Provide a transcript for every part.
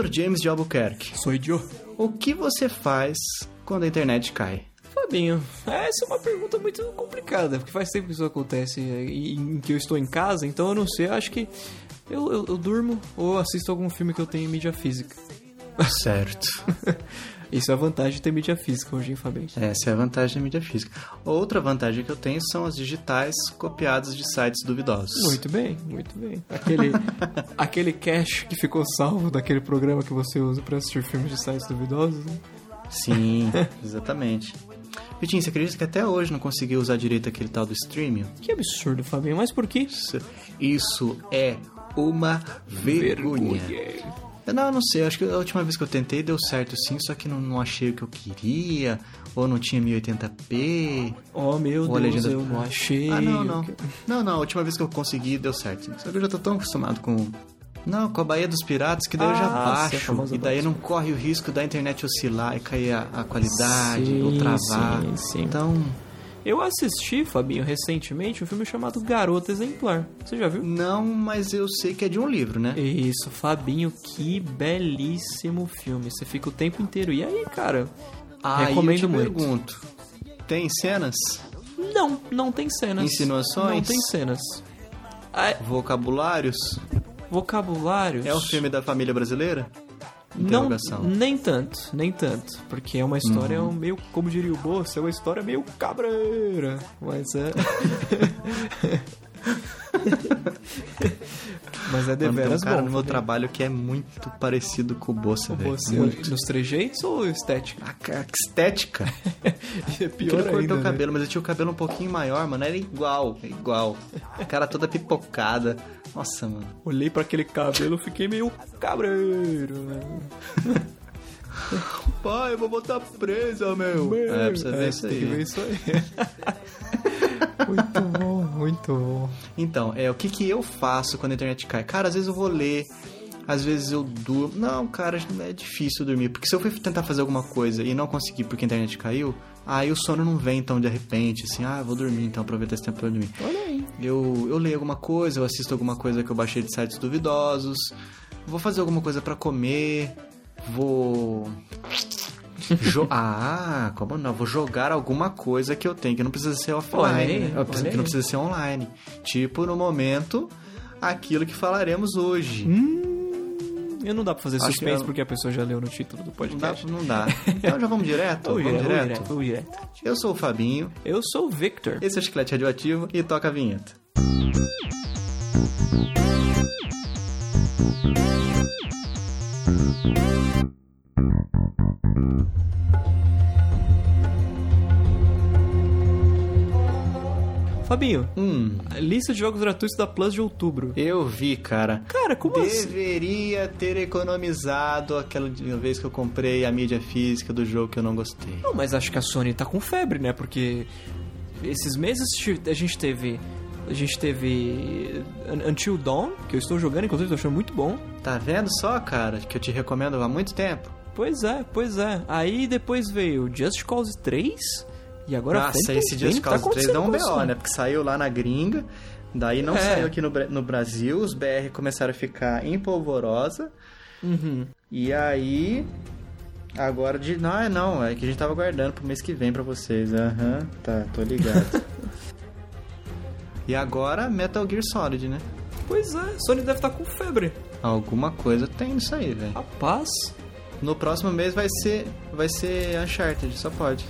Victor James de Albuquerque. Sou idiota. O que você faz quando a internet cai? Fabinho, essa é uma pergunta muito complicada, porque faz tempo que isso acontece e em que eu estou em casa, então eu não sei, eu acho que eu, eu, eu durmo ou assisto algum filme que eu tenho em mídia física. Certo. Isso é a vantagem de ter mídia física hoje, hein, Fabinho? Essa é a vantagem da mídia física. Outra vantagem que eu tenho são as digitais copiadas de sites duvidosos. Muito bem, muito bem. Aquele, aquele cache que ficou salvo daquele programa que você usa para assistir filmes de sites duvidosos, né? Sim, exatamente. Vitinho, você acredita que até hoje não consegui usar direito aquele tal do streaming? Que absurdo, Fabinho. Mas por quê? Isso, isso é uma vergonha. Não, eu não sei. Acho que a última vez que eu tentei deu certo sim, só que não, não achei o que eu queria, ou não tinha 1080p. Oh, meu Deus, legenda- eu não achei. Ah, não, não. Não, não. A última vez que eu consegui deu certo. Só que eu já tô tão acostumado com. Não, com a Baía dos Piratas, que daí eu já Ah, baixo. E daí não corre o risco da internet oscilar e cair a, a qualidade, Sim, ou travar. sim, sim. Então. Eu assisti, Fabinho, recentemente um filme chamado Garota Exemplar. Você já viu? Não, mas eu sei que é de um livro, né? Isso, Fabinho, que belíssimo filme. Você fica o tempo inteiro. E aí, cara? Aí recomendo eu te muito. pergunto: tem cenas? Não, não tem cenas. Insinuações? Não tem cenas. Ah, Vocabulários? vocabulários. É o filme da família brasileira? Não, nem tanto, nem tanto. Porque é uma história meio, como diria o Bolsa, é uma história meio cabreira. Mas é. Mas é Mano, tem um deveras cara bom. no meu trabalho que é muito parecido com o Bossa, velho. Nos trejeitos ou estética? A ca- que estética. É pior cortar ainda, o né? cabelo, mas eu tinha o cabelo um pouquinho maior, mano. Era igual, igual. A cara toda pipocada. Nossa, mano. Olhei pra aquele cabelo e fiquei meio cabreiro, né? Pai, eu vou botar presa, meu. É, precisa ver isso tem que ver aí. isso aí. muito bom, muito bom. Então, é, o que que eu faço quando a internet cai? Cara, às vezes eu vou ler, às vezes eu durmo. Não, cara, é difícil dormir. Porque se eu for tentar fazer alguma coisa e não conseguir porque a internet caiu, aí o sono não vem tão de repente, assim, ah, vou dormir, então aproveita esse tempo pra dormir. Olha aí. Eu, eu leio alguma coisa, eu assisto alguma coisa que eu baixei de sites duvidosos, vou fazer alguma coisa pra comer, vou. Jo- ah, como não? Vou jogar alguma coisa que eu tenho, que não precisa ser offline, né? Eu que não precisa ser online. Tipo, no momento, aquilo que falaremos hoje. Hum, eu não dá pra fazer Acho suspense é- porque a pessoa já leu no título do Não dá, podcast. não dá. Então já vamos direto? Vamos direto, direto? vamos direto, vamos direto. Eu sou o Fabinho, Eu sou o Victor. esse é o Chiclete Radioativo e toca a vinheta. Fabinho, Hum, lista de jogos gratuitos da Plus de outubro. eu vi, cara. Cara, como assim? Deveria ter economizado aquela vez que eu comprei a mídia física do jogo que eu não gostei. Não, mas acho que a Sony tá com febre, né? Porque esses meses a gente teve. A gente teve Un- Until Dawn, que eu estou jogando, inclusive tô achando muito bom. Tá vendo só, cara, que eu te recomendo há muito tempo? Pois é, pois é. Aí depois veio Just Cause 3 e agora Nossa, Phantom esse Just tá Cause 3 dá um BO, a né? Porque saiu lá na gringa, daí não É. saiu aqui no, no Brasil, os BR começaram a ficar em polvorosa, Uhum. e aí... Agora de... Não, é não, é que a gente tava guardando pro mês que vem pra vocês. Aham, tá, tô ligado. e agora Metal Gear Solid, né? Pois é, Sony deve estar com febre. Alguma coisa tem nisso aí, velho. Rapaz, No próximo mês vai ser vai ser Uncharted, só pode.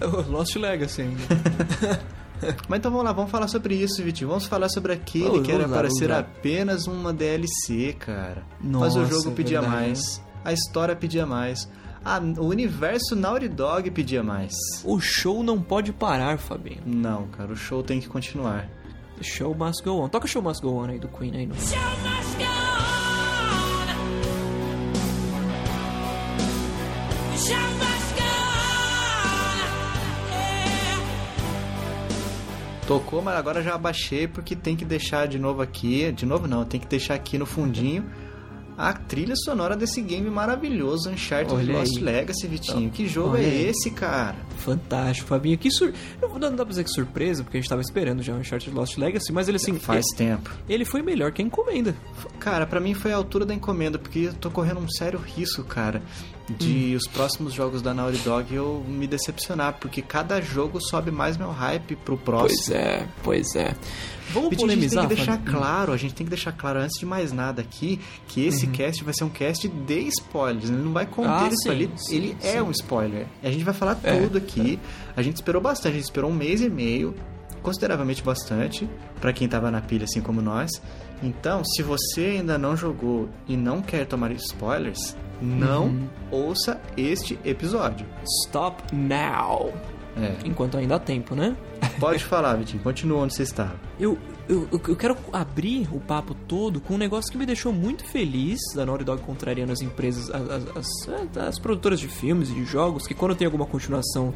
Lost Legacy ainda. Mas então vamos lá, vamos falar sobre isso, Vitinho. Vamos falar sobre aquele Vamos, que era para ser apenas uma DLC, cara. Mas o Nossa, jogo é pedia verdade, mais. A história pedia mais. Ah, o universo Naughty Dog pedia mais. o show não pode parar, Fabinho. Não, cara, o show tem que continuar. The show must go on. Toca Show Must Go On aí do Queen aí. No... Show must go on. Tocou, mas agora já abaixei porque tem que deixar de novo aqui. De novo não, tem que deixar aqui no fundinho a trilha sonora desse game maravilhoso, Uncharted Olha Lost aí. Legacy, Vitinho. Que jogo Olha é aí. esse, cara? Fantástico, Fabinho. Que sur... Não não dá pra dizer que surpresa, porque a gente tava esperando já o Uncharted Lost Legacy, mas ele assim. Faz tempo. Ele foi melhor que a encomenda. Cara, pra mim foi a altura da encomenda, porque eu tô correndo um sério risco, cara, de Hum. os próximos jogos da Naughty Dog eu me decepcionar, porque cada jogo sobe mais meu hype pro próximo. Pois é, pois é. Vamos Vitinho, a gente tem polemizar, que deixar claro, a gente tem que deixar claro antes de mais nada aqui que esse cast vai ser um cast de spoilers. Ele não vai conter Uhum. Ah, isso sim, ali. sim, ele é sim. um spoiler. A gente vai falar É, tudo aqui. A gente esperou bastante, a gente esperou um mês e meio, consideravelmente bastante, pra quem tava na pilha assim como nós. Então, se você ainda não jogou e não quer tomar spoilers, não Uhum. ouça este episódio. Stop now. É. Enquanto ainda há tempo, né? Pode falar, Vitinho. Continua onde você. Eu, eu, eu eu quero abrir o papo todo com um negócio que me deixou muito feliz da Naughty Dog contrariando as empresas, as, as, as- as produtoras de filmes e de jogos, que quando tem alguma continuação,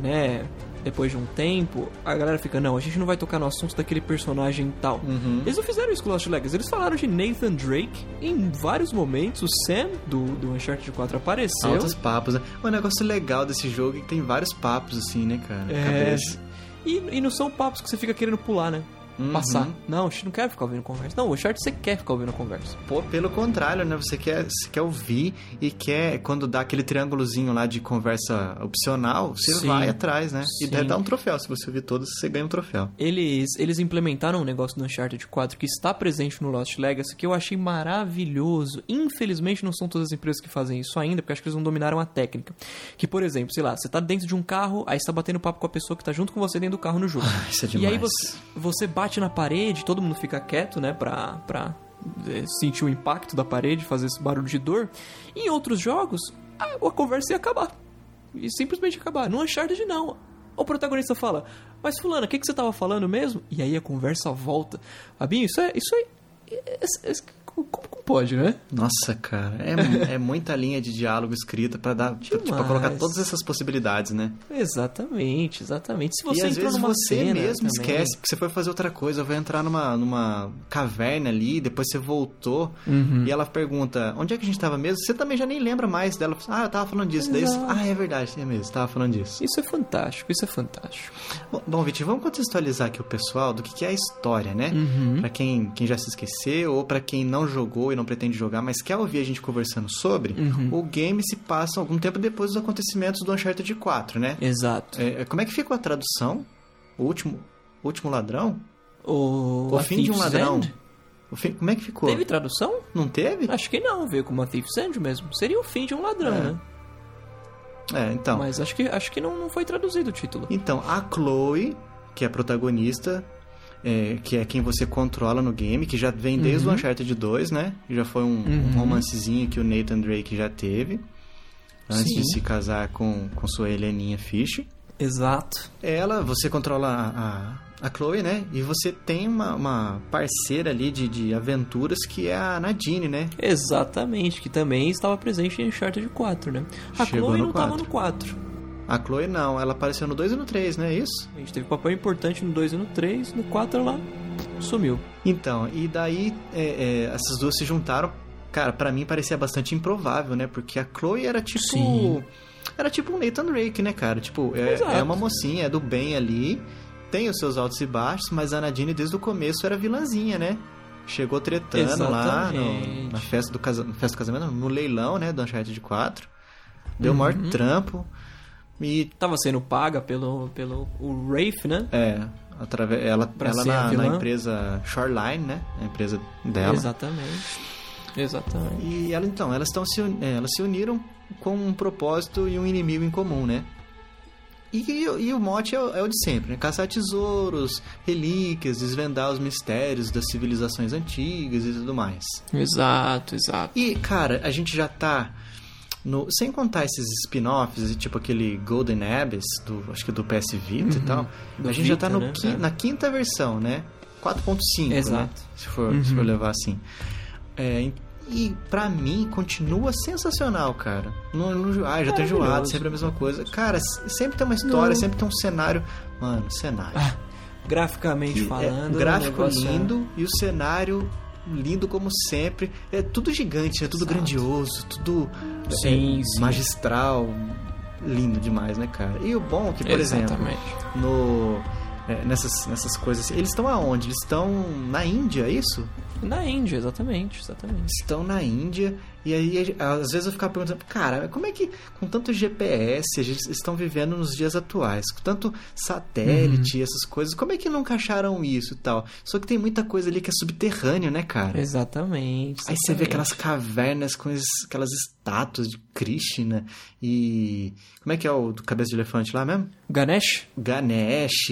né, depois de um tempo, a galera fica, não, a gente não vai tocar no assunto daquele personagem tal. Uhum. Eles não fizeram isso com Lost Legacy, eles falaram de Nathan Drake em vários momentos, o Sam do, do Uncharted 4 apareceu. Altos papos, né? O negócio legal desse jogo é que tem vários papos, assim, né, cara? É. E, e não são papos que você fica querendo pular, né? Uhum. Passar. Não, não quer ficar ouvindo conversa. Não, o Uncharted você quer ficar ouvindo conversa. Pô, pelo contrário, né? Você quer, você quer ouvir e quer, quando dá aquele triângulozinho lá de conversa opcional, você Sim. vai atrás, né? E Sim. deve dar um troféu. Se você ouvir todos, você ganha um troféu. Eles, eles implementaram um negócio no Uncharted 4 que está presente no Lost Legacy que eu achei maravilhoso. Infelizmente não são todas as empresas que fazem isso ainda, porque acho que eles não dominaram a técnica. Que, por exemplo, sei lá, você tá dentro de um carro, aí você tá batendo papo com a pessoa que tá junto com você dentro do carro no jogo. Ah, isso é E aí demais. você, você bate na parede, todo mundo fica quieto, né, pra, pra eh, sentir o impacto da parede, fazer esse barulho de dor. Em outros jogos, a, a conversa ia acabar. E simplesmente acabar. No Uncharted, não. O protagonista fala, mas fulano, o que, que você tava falando mesmo? E aí a conversa volta. Fabinho, isso é... Isso é- é- é- como, como pode, né? Nossa, cara, é, é muita linha de diálogo escrita pra dar, pra, tipo, pra colocar todas essas possibilidades, né? Exatamente, exatamente. Se você e às vezes você mesmo também- esquece, porque você foi fazer outra coisa, vai entrar numa, numa caverna ali, depois você voltou, Uhum. e ela pergunta, onde é que a gente tava mesmo? Você também já nem lembra mais dela. Ah, eu tava falando disso. Daí, ah, é verdade, é mesmo, tava falando disso. Isso é fantástico, isso é fantástico. Bom, Bom, Vitinho, vamos contextualizar aqui o pessoal do que, que é a história, né? Uhum. Pra quem, quem já se esqueceu ou pra quem não jogou e não pretende jogar, mas quer ouvir a gente conversando sobre, Uhum. o game se passa algum tempo depois dos acontecimentos do Uncharted 4, né? Exato. É, como é que ficou a tradução? O último, o último ladrão? O, O fim de um ladrão? End? O fim, como é que ficou? Teve tradução? Não teve? Acho que não, veio como a Thief's End mesmo. Seria o fim de um ladrão, É. né? É, então. Mas acho que, acho que não, não foi traduzido o título. Então, a Chloe, que é a protagonista, é, que é quem você controla no game, que já vem desde o Uncharted 2, né? Já foi um, um Uhum. romancezinho que o Nathan Drake já teve. Antes Sim. de se casar com, com sua Heleninha Fish. Exato. Ela, você controla a, a, a Chloe, né? E você tem uma, uma parceira ali de, de aventuras que é a Nadine, né? Exatamente, que também estava presente em Uncharted 4, né? A Chegou Chloe não estava 4. no 4. A Chloe não, ela apareceu no 2 e no 3, não é isso? A gente teve papel importante no 2 e no 3, no 4 ela sumiu. Então, e daí é, é, essas duas se juntaram. Cara, pra mim parecia bastante improvável, né? Porque a Chloe era tipo. Sim. Era tipo um Nathan Drake, né, cara? Tipo, é, é uma mocinha, é do bem ali, tem os seus altos e baixos, mas a Nadine desde o começo era vilãzinha, né? Chegou tretando lá no- Exatamente. na festa do, casa, festa do casamento, no leilão, né, do Uncharted 4. Deu o maior Uhum. trampo. E Tava sendo paga pelo, pelo o Rafe, né? É, através, ela, Pra ela na, na empresa Shoreline, né? A empresa dela. Exatamente. Exatamente. E ela, então, elas, estão se, é, elas se uniram com um propósito e um inimigo em comum, né? E, e o mote é, o- é o de sempre, né? Caçar tesouros, relíquias, desvendar os mistérios das civilizações antigas e tudo mais. Exato, exato. E, cara, a gente já tá. No, sem contar esses spin-offs, tipo aquele Golden Abyss, do, acho que do PS Vita e tal. Uhum. A gente já tá Vita, no né? qui- É. na quinta versão, né? 4.5, né? Exato. Se for, se Uhum. for levar assim. É, e pra mim continua sensacional, cara. Não, não, ah, já tô enjoado, sempre a mesma coisa. Cara, sempre tem uma história, Não. sempre tem um cenário. Mano, cenário. Graficamente Que é falando. um o gráfico negócio é- lindo e o cenário lindo como sempre. É tudo gigante, é tudo Exato. grandioso, tudo é, Sim, sim. magistral. Lindo demais, né, cara? E o bom é que, por exemplo, Exatamente. no é, nessas, nessas coisas, eles estão aonde? Eles estão na Índia, é isso? Na Índia, exatamente, exatamente. estão na Índia e aí às vezes eu ficava perguntando, cara, como é que com tanto GPS eles estão vivendo nos dias atuais, com tanto satélite e essas coisas, como é que não acharam isso e tal? Só que tem muita coisa ali que é subterrâneo, né, cara? Exatamente. Aí você vê exatamente. aquelas cavernas com esses- aquelas estátuas de Krishna e como é que é o do cabeça de elefante lá mesmo? Ganesh? Ganesh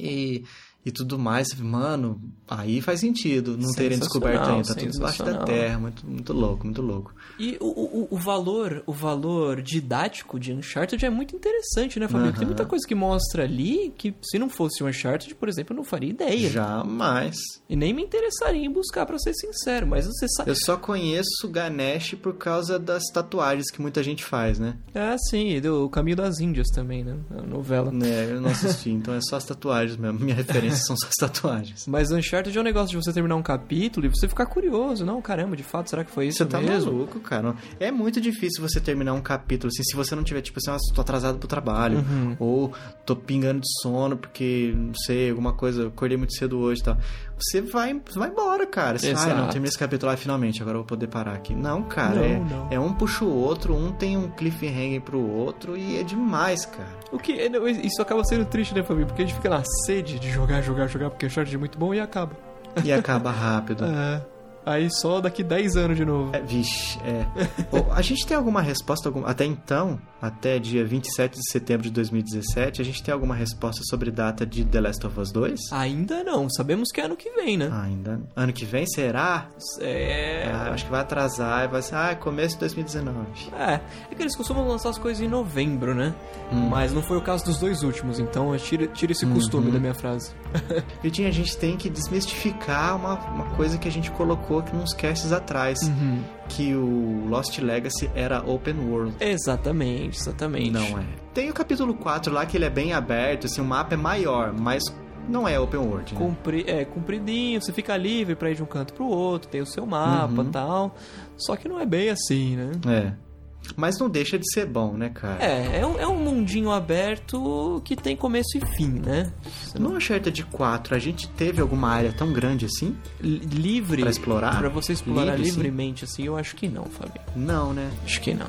e, e tudo mais. Mano, aí faz sentido não terem descoberto ainda. Tá tudo debaixo da terra. Muito, muito louco, muito louco. E o, o, o valor, o valor didático de Uncharted é muito interessante, né, Fabio? Tem muita coisa que mostra ali que se não fosse Uncharted, por exemplo, eu não faria ideia. Jamais. E nem me interessaria em buscar, pra ser sincero. Mas você sabe. Eu só conheço Ganesh por causa das tatuagens que muita gente faz, né? Ah, sim, e do Caminho das Índias também, né? A novela. né eu não assisti, então é só as tatuagens mesmo. Minha referência são só as tatuagens. Mas Uncharted é um negócio de você terminar um capítulo e você ficar curioso. Não, caramba, de fato, será que foi isso Você tá mesmo? maluco, cara. É muito difícil você terminar um capítulo assim, se você não tiver, tipo assim, nossa, tô atrasado pro trabalho. Uhum. Ou tô pingando de sono porque, não sei, alguma coisa, acordei muito cedo hoje e tal. Você vai, vai embora, cara. Você vai, Exato. não, terminei esse capítulo, ah, finalmente, agora eu vou poder parar aqui. Não, cara, Não, é, não. é um puxa o outro, um tem um cliffhanger pro outro e é demais, cara. O que isso acaba sendo triste, né, família? Porque a gente fica na sede de jogar, jogar, jogar, porque o Uncharted é muito bom e acaba. E acaba rápido. É. Aí só daqui 10 anos de novo. É, vixe, é. A gente tem alguma resposta? Algum... Até então, até dia 27 de setembro de 2017, a gente tem alguma resposta sobre data de The Last of Us 2? Ainda não, sabemos que é ano que vem, né? Ainda. Ano que vem, será? É. Ah, acho que vai atrasar e vai ser, ah, começo de 2019. É, é que eles costumam lançar as coisas em novembro, né? Hum. Mas não foi o caso dos dois últimos, então tira, tira esse costume Uhum. da minha frase. Vitinho, a gente tem que desmistificar uma, uma coisa que a gente colocou aqui uns casts atrás, Uhum. que o Lost Legacy era open world. Exatamente, exatamente. Não é. Tem o capítulo 4 lá que ele é bem aberto, assim, o mapa é maior, mas não é open world, né? É, compridinho, você fica livre pra ir de um canto pro outro, tem o seu mapa e Uhum. tal. Só que não é bem assim, né? É. Mas não deixa de ser bom, né, cara? É, é um, é um mundinho aberto que tem começo e fim, né? Não- Uncharted 4, a gente teve alguma área tão grande assim? Li- livre Pra explorar? Pra você explorar Livre, sim. livremente assim, eu acho que não, Fabio. Não, né? Acho que não.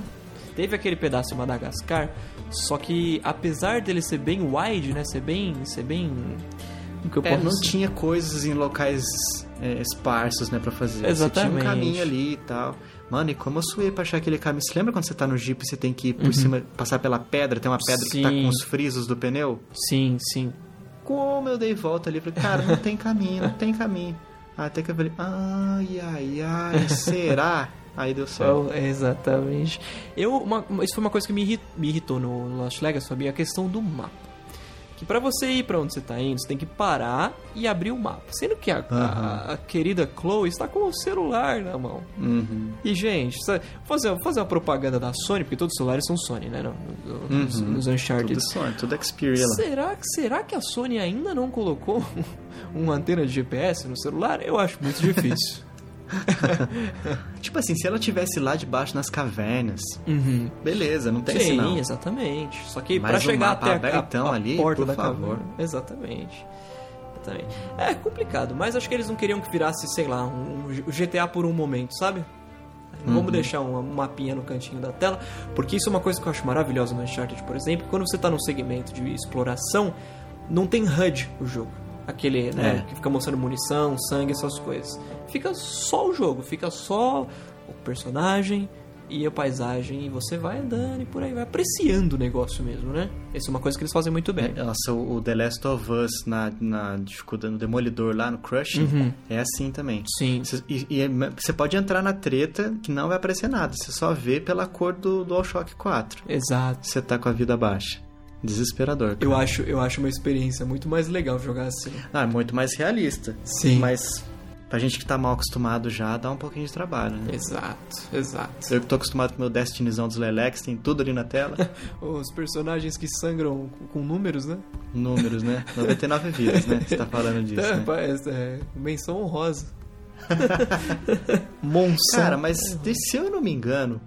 Teve aquele pedaço em Madagascar, só que apesar dele ser bem wide, né, ser bem, ser bem É, não dizer? tinha coisas em locais é, esparsos, né, pra fazer. Você tinha Exatamente. um caminho ali e tal. Mano, e como eu suei pra achar aquele caminho? Você lembra quando você tá no Jeep e você tem que ir por cima, passar pela pedra? Tem uma pedra que tá Uhum. Sim. com os frisos do pneu? Sim, sim. Como eu dei volta ali? Falei, cara, não tem caminho, não tem caminho. Até que eu falei, ai, ai, ai, será? Aí deu certo. Então, exatamente. Eu, uma- isso foi uma coisa que me irri- me irritou no Lost Legacy, Fabio, a questão do mapa. Que pra você ir pra onde você tá indo, você tem que parar e abrir o mapa. Sendo que a, a- Aham. a querida Chloe está com o celular na mão. Uhum. E, gente, sabe, fazer, fazer uma propaganda da Sony, porque todos os celulares são Sony, né? No, no- Uhum. nos Uncharted. Tudo Sony, tudo Xperia. Será, que- será que a Sony ainda não colocou uma antena de GPS no celular? Eu acho muito difícil. Tipo assim, se ela tivesse lá debaixo nas cavernas, uhum. beleza, não tem Sim, sinal. exatamente. Só que o chegar até a, a, abertão a ali, porta por favor. caverna. Exatamente. É complicado, mas acho que eles não queriam que virasse, sei lá, um, um GTA por um momento, sabe? Uhum. Vamos deixar um, um mapinha no cantinho da tela, porque isso é uma coisa que eu acho maravilhosa no Uncharted, por exemplo, quando você tá no segmento de exploração, não tem HUD o jogo. Aquele, né, É. que fica mostrando munição, sangue, essas coisas. Fica só o jogo, fica só o personagem e a paisagem, e você vai andando e por aí vai apreciando o negócio mesmo, né? Essa é uma coisa que eles fazem muito bem. Nossa, o The Last of Us na, na dificuldade, no Demolidor lá no Crushing Uhum. é assim também. Sim. Você- E, e é- você pode entrar na treta que não vai aparecer nada. Você só vê pela cor do DualShock 4. Exato. Você tá com a vida baixa. Desesperador. cara. Eu acho, eu acho uma experiência muito mais legal jogar assim. Ah, é muito mais realista. Sim. Mas pra gente que tá mal acostumado já, dá um pouquinho de trabalho, né? Exato, exato. Eu que tô acostumado com o meu Destinizão dos Lelex, tem tudo ali na tela. Os personagens que sangram com, números, né? Números, né? 99 vidas, né? Você tá falando disso. É, né? parece, é, menção honrosa. Monção. Cara, mas se eu não me engano,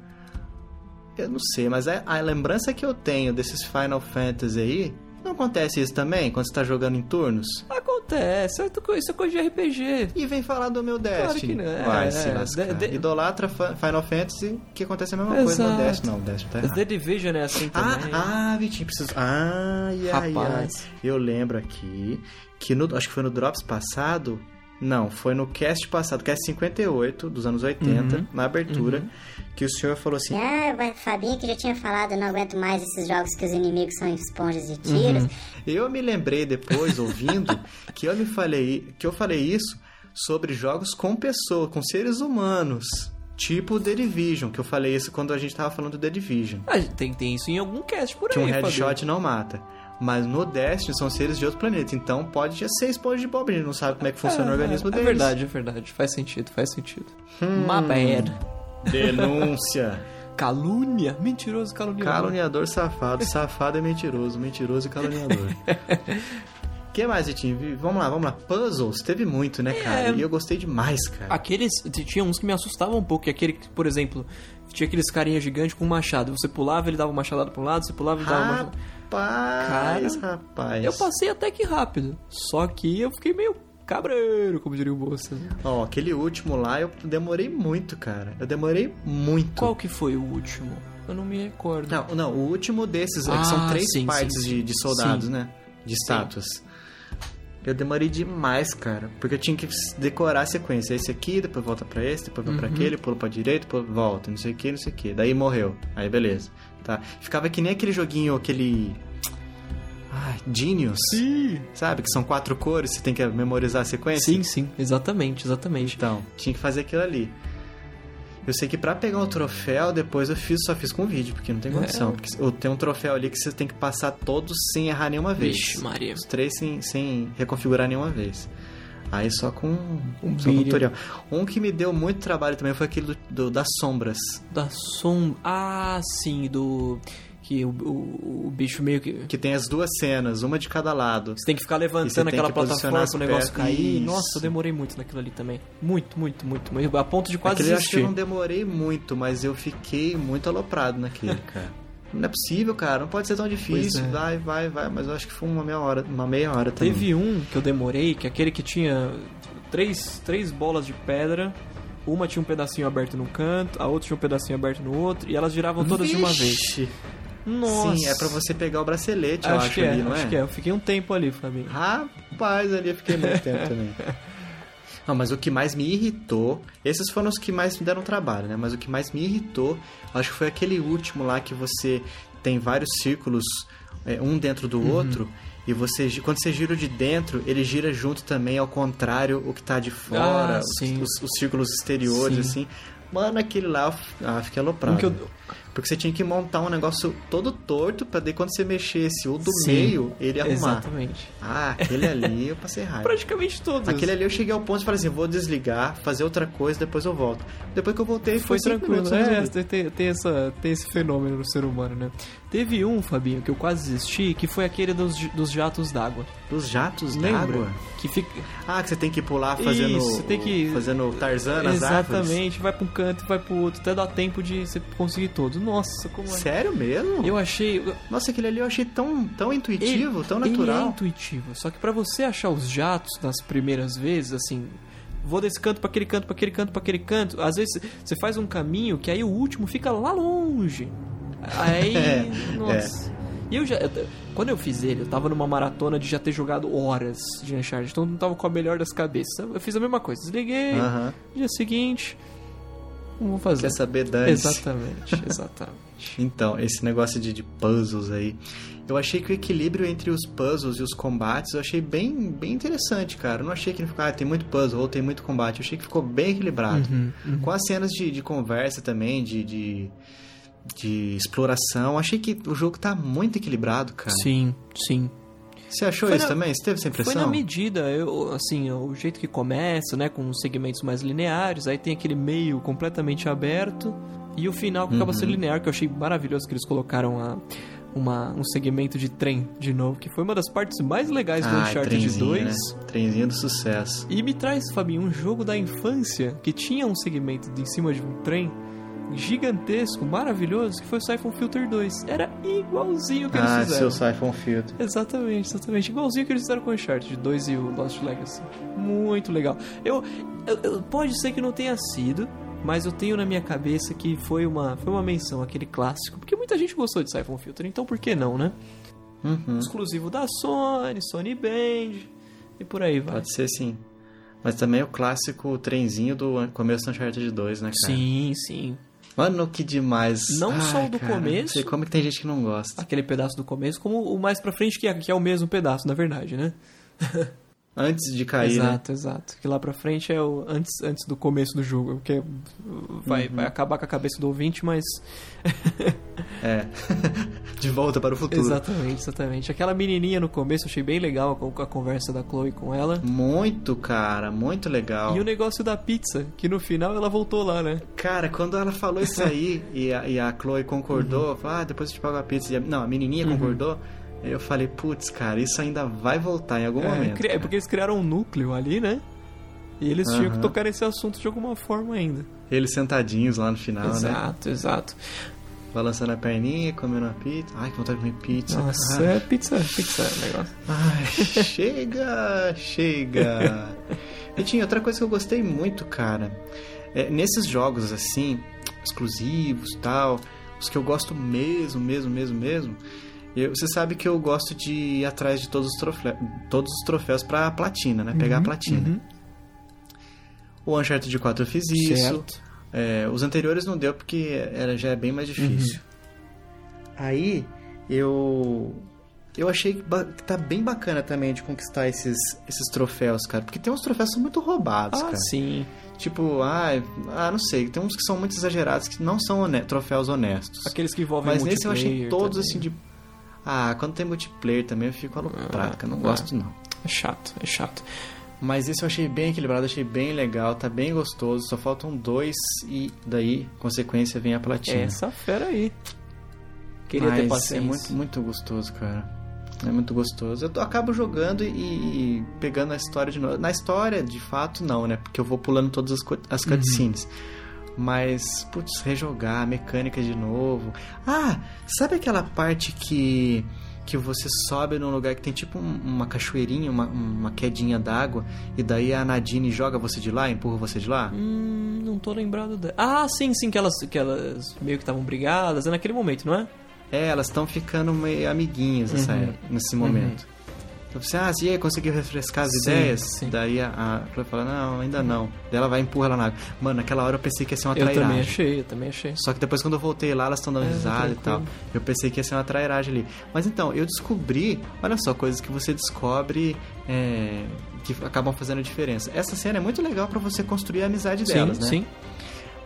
eu não sei, mas a, a lembrança que eu tenho desses Final Fantasy aí, não acontece isso também quando você tá jogando em turnos? Acontece, isso é é coisa de RPG. E vem falar do meu Claro Destiny. que não, Vai é, se é, lascar. de- de- Idolatra Final Fantasy, que acontece a mesma coisa no Exato. Destiny. Não, o Destiny tá errado. The Division é assim Ah, também. ah, Vitinho, preciso. Ai, ai, ai. Rapaz. Eu lembro aqui que no, acho que foi no Drops passado. Não, foi no cast passado, cast 58 dos anos 80, Uhum. na abertura, que o senhor falou assim: Ah, o Fabinho que já tinha falado, não aguento mais esses jogos que os inimigos são esponjas de tiros. Eu me lembrei depois, ouvindo, que eu me falei, que eu falei isso sobre jogos com pessoas, com seres humanos. Tipo The Division, que eu falei isso quando a gente tava falando do The Division. Ah, tem, tem isso em algum cast por Que aí, um Fabinho. headshot não mata. Mas no Destiny são seres de outro planeta. Então pode já ser esponja de pobre. A gente não sabe como é que funciona o organismo é, deles. É verdade, é verdade. Faz sentido, faz sentido. Hum. My bad. Denúncia. Calúnia? Mentiroso caluniador. Caluniador safado. Safado é mentiroso. Mentiroso e caluniador. O que mais, Vitinho? Vi- Vamos lá, vamos lá. Puzzles. Teve muito, né, cara? É. E eu gostei demais, cara. Aqueles. Tinha uns que me assustavam um pouco, que aquele, que, por exemplo, tinha aqueles carinha gigante com um machado. Você pulava, ele dava uma machadada pra um lado, você pulava, ele dava uma machadada. Rapaz, Cara, rapaz. Eu passei até que rápido. Só que eu fiquei meio cabreiro, como diria o moço. Ó, aquele último lá eu demorei muito, cara. Eu demorei muito. Qual que foi o último? Eu não me recordo. Não, não, o último desses, é Ah, que são três sim, partes sim, de, sim. de soldados, né? De estátuas. Eu demorei demais, cara. Porque eu tinha que decorar a sequência. Esse aqui, depois volta pra esse, depois vai pra Uhum. aquele, pula pra direita, depois volta, não sei o que, não sei o que. Daí morreu. Aí beleza. Tá. Ficava que nem aquele joguinho, aquele. Ai, Genius. Sim. Sabe? Que são quatro cores, você tem que memorizar a sequência. Sim, sim, exatamente, exatamente. Então, tinha que fazer aquilo ali. Eu sei que pra pegar o troféu, depois eu fiz, só fiz com vídeo, porque não tem condição. É. Porque eu tenho um troféu ali que você tem que passar todos sem errar nenhuma vez. Vixe, Maria. Os três sem, sem reconfigurar nenhuma vez. Aí só com Um só com tutorial. Um que me deu muito trabalho também foi aquele do, do- das sombras. Da som. Ah, sim, do. Que o, o, o bicho meio que. Que tem as duas cenas, uma de cada lado. Você tem que ficar levantando aquela plataforma pro negócio cair. Isso. Nossa, eu demorei muito naquilo ali também. Muito, muito, muito. muito. A ponto de quase Aquele eu acho que eu desistir. não demorei muito, mas eu fiquei muito aloprado naquele, cara. Não é possível, cara. Não pode ser tão difícil. É. Vai, vai, vai. Mas eu acho que foi uma meia hora, uma meia hora também. Teve um que eu demorei, que é aquele que tinha três, três bolas de pedra. Uma tinha um pedacinho aberto num canto, a outra tinha um pedacinho aberto no outro, e elas giravam todas de uma vez. Nossa! Sim, é pra você pegar o bracelete, eu Acho, acho, que é, ali, não acho é? que é. Eu fiquei um tempo ali, Fabinho. Rapaz, ali eu fiquei muito tempo também. Não, mas o que mais me irritou, esses foram os que mais me deram trabalho, né? Mas o que mais me irritou, acho que foi aquele último lá que você tem vários círculos, é, um dentro do Uhum. outro, e você quando você gira o de dentro, ele gira junto também, ao contrário, o que tá de fora, Ah, os, sim. os- os círculos exteriores, Sim. assim. Mano, aquele lá, ah, fiquei aloprado. Um que eu- Porque você tinha que montar um negócio todo torto pra daí quando você mexesse o do Sim, meio, ele arrumar. Exatamente. Ah, aquele ali eu passei raiva. Praticamente todos. Aquele ali eu cheguei ao ponto de falar assim, vou desligar, fazer outra coisa, depois eu volto. Depois que eu voltei, Foi cinco tranquilo. minutos, É, tem, tem, essa, tem esse fenômeno no ser humano, né? Teve um, Fabinho, que eu quase desisti, que foi aquele dos, dos jatos d'água. Os jatos d'água. Que fica. Ah, que você tem que pular fazendo. Isso, você tem que- Fazendo Tarzan nas árvores. Exatamente, vai pra um canto, vai pro outro, até dá tempo de você conseguir todos. Nossa, como é. Sério mesmo? Eu achei. Nossa, aquele ali eu achei tão, tão intuitivo, ele, tão Ele é natural. intuitivo. Só que pra você achar os jatos nas primeiras vezes, assim, vou desse canto pra aquele canto, pra aquele canto, pra aquele canto. Às vezes você faz um caminho que aí o último fica lá longe. Aí, É, nossa. E eu já, eu- quando eu fiz ele, eu tava numa maratona de já ter jogado horas de Uncharted, então eu não tava com a melhor das cabeças. Eu fiz a mesma coisa, desliguei, Aham. dia seguinte, vou fazer. Quer saber, Dani? Exatamente, exatamente. Então, esse negócio de, de puzzles aí. Eu achei que o equilíbrio entre os puzzles e os combates eu achei bem, bem interessante, cara. Eu não achei que ficou, ah, tem muito puzzle ou tem muito combate. Eu achei que ficou bem equilibrado. Uhum, Com as cenas de, de conversa também, de, de, de exploração. Achei que o jogo tá muito equilibrado, cara. Sim, sim. Você achou Foi isso na- também? Você teve essa impressão? Foi na medida, eu, assim, o jeito que começa, né, com os segmentos mais lineares, aí tem aquele meio completamente aberto e o final que acaba Uhum. sendo linear, que eu achei maravilhoso que eles colocaram a, uma, um segmento de trem de novo, que foi uma das partes mais legais do Ah, Uncharted trenzinho, 2. né? Trenzinho do sucesso. E me traz, Fabinho, um jogo da infância que tinha um segmento de em cima de um trem gigantesco, maravilhoso, que foi o Siphon Filter 2. Era igualzinho que eles Ah, fizeram. seu Siphon Filter. Exatamente, exatamente. Igualzinho que eles fizeram com o Uncharted 2 e o Lost Legacy. Muito legal. Eu, eu- eu- pode ser que não tenha sido, mas eu tenho na minha cabeça que foi uma, foi uma menção aquele clássico, porque muita gente gostou de Siphon Filter, então por que não, né? Uhum. Exclusivo da Sony, Sony Band e por aí vai. Pode ser sim. Mas também o clássico trenzinho do começo do Uncharted 2, né, cara? Sim, sim. Mano, que demais. Não Ai, só o do cara, começo. Sei como é que tem gente que não gosta. Aquele pedaço do começo, como o mais pra frente, que é, que é o mesmo pedaço, na verdade, né? Antes de cair, né? exato, exato. Que lá pra frente é o antes, antes do começo do jogo, que é- vai, Uhum. vai acabar com a cabeça do ouvinte, mas É. de volta para o futuro. exatamente, exatamente. Aquela menininha no começo, eu achei bem legal a, a conversa da Chloe com ela. Muito, cara. Muito legal. E o negócio da pizza, que no final ela voltou lá, né? Cara, quando ela falou isso aí e, a, e a Chloe concordou, falou, ah, depois eu te pago a pizza. A- não, a menininha Uhum. concordou. Aí eu falei, putz, cara, isso ainda vai voltar em algum É, momento. cri- é porque eles criaram um núcleo ali, né? E eles tinham que tocar esse assunto de alguma forma ainda. Eles sentadinhos lá no final, né? exato, exato. Balançando a perninha, comendo uma pizza. Ai, que vontade de comer pizza. Nossa, cara. é pizza, pizza é negócio. Ai, chega, chega. Vitinho, outra coisa que eu gostei muito, cara, é, nesses jogos assim, exclusivos tal, os que eu gosto mesmo, mesmo, mesmo, mesmo, eu- você sabe que eu gosto de ir atrás de todos os troféus, todos os troféus pra platina, né? Pegar a platina. uhum. O Uncharted 4 eu fiz isso. Certo. É, os anteriores não deu porque era, já é bem mais difícil. Aí eu eu achei que tá bem bacana também de conquistar esses, esses troféus, cara. Porque tem uns troféus que são muito roubados, Ah, cara. sim. Tipo, ah, ah, não sei, tem uns que são muito exagerados, que não são hone- troféus honestos. Aqueles que envolvem Mas nesse eu achei todos também. assim de. Ah, quando tem multiplayer também eu fico aloprado, cara. Não ah. gosto não. É chato, é chato. Mas esse eu achei bem equilibrado, achei bem legal, tá bem gostoso. Só faltam dois e daí, consequência, vem a platina. Essa fera aí. Queria Mas ter paciência. É muito, muito gostoso, cara. É muito gostoso. Eu acabo jogando e, e pegando a história de novo. Na história, de fato, não, né? Porque eu vou pulando todas as, as cutscenes. Mas, putz, rejogar, mecânica de novo. Ah, sabe aquela parte que que você sobe num lugar que tem tipo um- uma cachoeirinha, uma, uma quedinha d'água, e daí a Nadine joga você de lá, empurra você de lá? Hum, não tô lembrado dela. Ah, sim, sim, que elas, que elas meio que estavam brigadas. É naquele momento, não é? É, elas estão ficando meio amiguinhas nessa Uhum. época- nesse momento. Então você, ah, e aí, conseguiu refrescar as Sim, ideias? sim. Daí a, a Chloe fala, não, ainda não. Daí ela vai e empurra ela na água. Mano, naquela hora eu pensei que ia ser uma Eu trairagem. também achei, eu também achei. Só que depois quando eu voltei lá, elas estão dando É, risada e tal. Eu pensei que ia ser uma trairagem ali. Mas então, eu descobri, olha só, coisas que você descobre é, que acabam fazendo a diferença. Essa cena é muito legal pra você construir a amizade delas, sim, né? sim.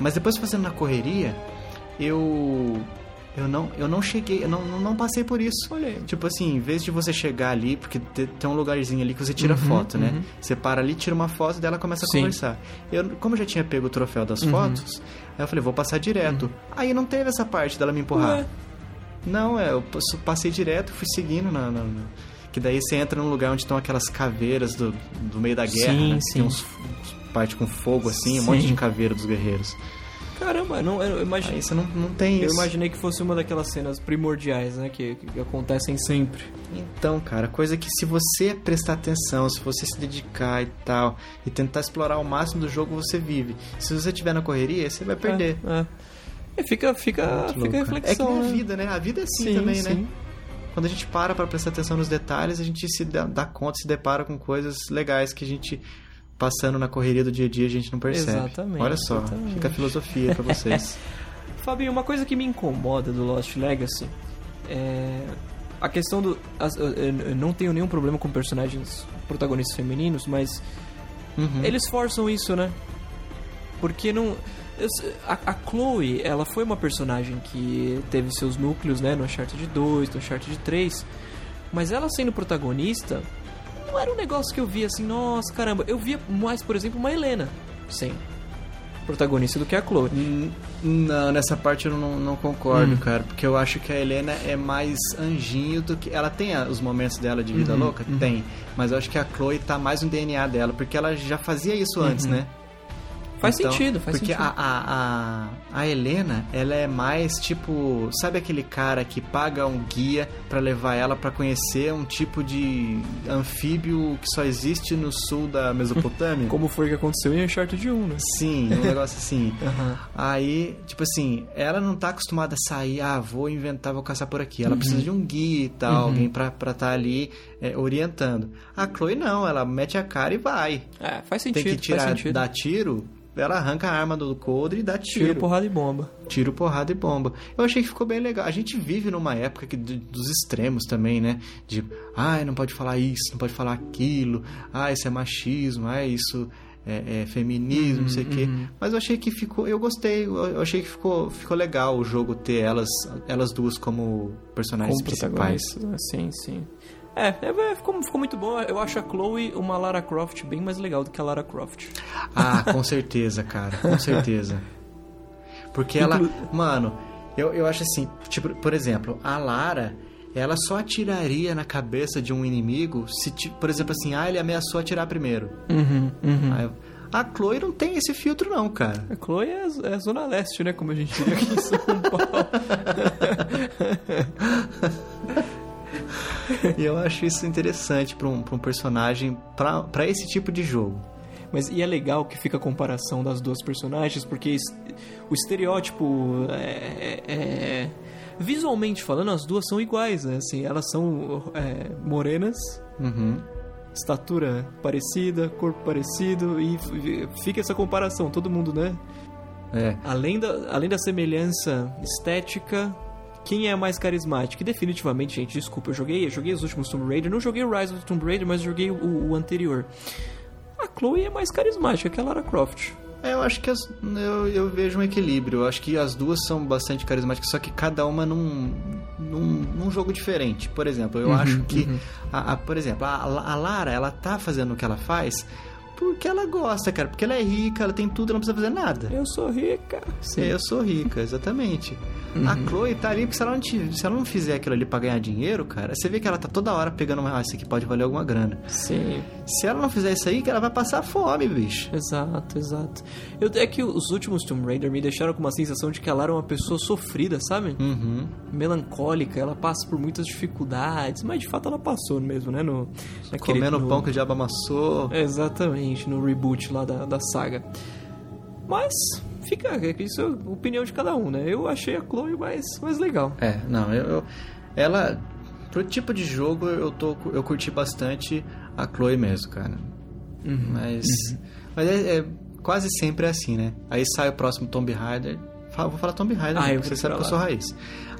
Mas depois fazendo na correria, eu eu não eu não cheguei, eu não, não, passei por isso. Olha aí. Tipo assim, em vez de você chegar ali, porque te- tem um lugarzinho ali que você tira Uhum, foto, né? uhum. Você para ali, tira uma foto e dela começa a Sim. conversar. Eu, como eu já tinha pego o troféu das Uhum. fotos, aí eu falei, vou passar direto. Aí não teve essa parte dela me empurrar. Ué. Não, é, eu passei direto, fui seguindo na, na- na- Que daí você entra num lugar onde estão aquelas caveiras do, do meio da guerra, Sim, né? sim. Tem uns, uns parte com fogo assim, um Sim. monte de caveira dos guerreiros. Caramba, não, eu, imagi- Aí você não, não tem eu isso. imaginei que fosse uma daquelas cenas primordiais, né? Que, que acontecem sempre. Então, cara, coisa que se você prestar atenção, se você se dedicar e tal, e tentar explorar o máximo do jogo, você vive. Se você estiver na correria, você vai perder. É, é. E fica, fica, Muito fica louco, reflexão. É que nem a né? vida, né? A vida é assim Sim, também, né? sim. Quando a gente para pra prestar atenção nos detalhes, a gente se dá, dá conta, se depara com coisas legais que a gente, passando na correria do dia a dia, a gente não percebe. Exatamente, Olha só, exatamente. fica a filosofia pra vocês. Fabinho, uma coisa que me incomoda do Lost Legacy é a questão do. eu- não tenho nenhum problema com personagens protagonistas femininos, mas Uhum. eles forçam isso, né? Porque não. A, a Chloe, ela foi uma personagem que teve seus núcleos, né? No Uncharted 2, no Uncharted 3. Mas ela sendo protagonista, não era um negócio que eu via assim, nossa, caramba. Eu via mais, por exemplo, uma Helena. Sim. protagonista do que a Chloe. Hum, Não, nessa parte eu não, não concordo, cara. Porque eu acho que a Helena é mais anjinho do que. Ela tem os momentos dela de vida louca? Tem. Mas eu acho que a Chloe tá mais no DNA dela, porque ela já fazia isso antes, né? Faz Então, sentido, faz porque sentido. a, a, a, a Helena, ela é mais tipo. Sabe aquele cara que paga um guia pra levar ela pra conhecer um tipo de anfíbio que só existe no sul da Mesopotâmia? Como foi que aconteceu em Uncharted 1, né? Sim, um negócio assim. Aham. Aí, tipo assim, ela não tá acostumada a sair, ah, vou inventar, vou caçar por aqui. Ela Uhum. precisa de um guia e tal, alguém pra estar tá ali é, orientando. A Chloe não, ela mete a cara e vai. É, faz sentido, Tem que tirar, dar tiro, ela arranca a arma do coldre e dá Tiro, tiro. porrada e bomba. Tiro, porrada e bomba. Eu achei que ficou bem legal. A gente vive numa época que, dos extremos também, né? De, ai, não pode falar isso, não pode falar aquilo, ah, isso é machismo, ah, isso é, é feminismo, não sei o quê. Mas eu achei que ficou. Eu gostei, eu achei que ficou, ficou legal o jogo ter elas, elas duas como personagens Como principais. né? Sim, sim. É, é, é, ficou, ficou muito bom. Eu acho a Chloe uma Lara Croft bem mais legal do que a Lara Croft. Ah, com certeza, cara, com certeza. Porque ela, mano, eu, eu acho assim, tipo, por exemplo, a Lara, ela só atiraria na cabeça de um inimigo se, por exemplo, assim, ah, ele ameaçou atirar primeiro. Uhum, uhum. Aí a Chloe não tem esse filtro não, cara. A Chloe é, é Zona Leste, né? Como a gente diria aqui em São Paulo. E eu acho isso interessante pra um, pra um personagem, pra pra esse tipo de jogo. Mas e é legal que fica a comparação das duas personagens, porque o estereótipo é, é- é- Visualmente falando, as duas são iguais, né? Assim, elas são é, morenas, Uhum. estatura parecida, corpo parecido, e fica essa comparação, todo mundo, né? É. Além da, além da semelhança estética, quem é mais carismático? E definitivamente, gente, desculpa, eu joguei, eu joguei os últimos Tomb Raider, não joguei o Rise of Tomb Raider, mas joguei o, o anterior. A Chloe é mais carismática que a Lara Croft. É, eu acho que as- eu, eu vejo um equilíbrio. Eu acho que as duas são bastante carismáticas, só que cada uma num, num, num jogo diferente. Por exemplo, eu acho que, a, a- por exemplo, a, a Lara, ela tá fazendo o que ela faz porque ela gosta, cara. Porque ela é rica, ela tem tudo, ela não precisa fazer nada. Eu sou rica. Sim. Eu sou rica, exatamente. A Chloe tá ali porque se ela, não te- se ela não fizer aquilo ali pra ganhar dinheiro, cara, você vê que ela tá toda hora pegando uma. Ah, isso aqui pode valer alguma grana. Sim. Se ela não fizer isso aí, que ela vai passar fome, bicho. Exato, exato. Eu, é que os últimos Tomb Raider me deixaram com uma sensação de que a Lara é uma pessoa sofrida, sabe? Uhum. Melancólica, ela passa por muitas dificuldades, mas de fato ela passou mesmo, né? No, naquele- Comendo no- pão que o diabo amassou. Exatamente, no reboot lá da, da saga. Mas, fica, é isso é a opinião de cada um, né? Eu achei a Chloe mais, mais legal. É, não, eu, eu- ela pro tipo de jogo eu tô eu curti bastante a Chloe mesmo, cara. Uhum, Mas mas é, é quase sempre assim, né? Aí sai o próximo Tomb Raider. Fala- Vou falar Tomb Raider, Ah, né? você sabe que eu sou raiz.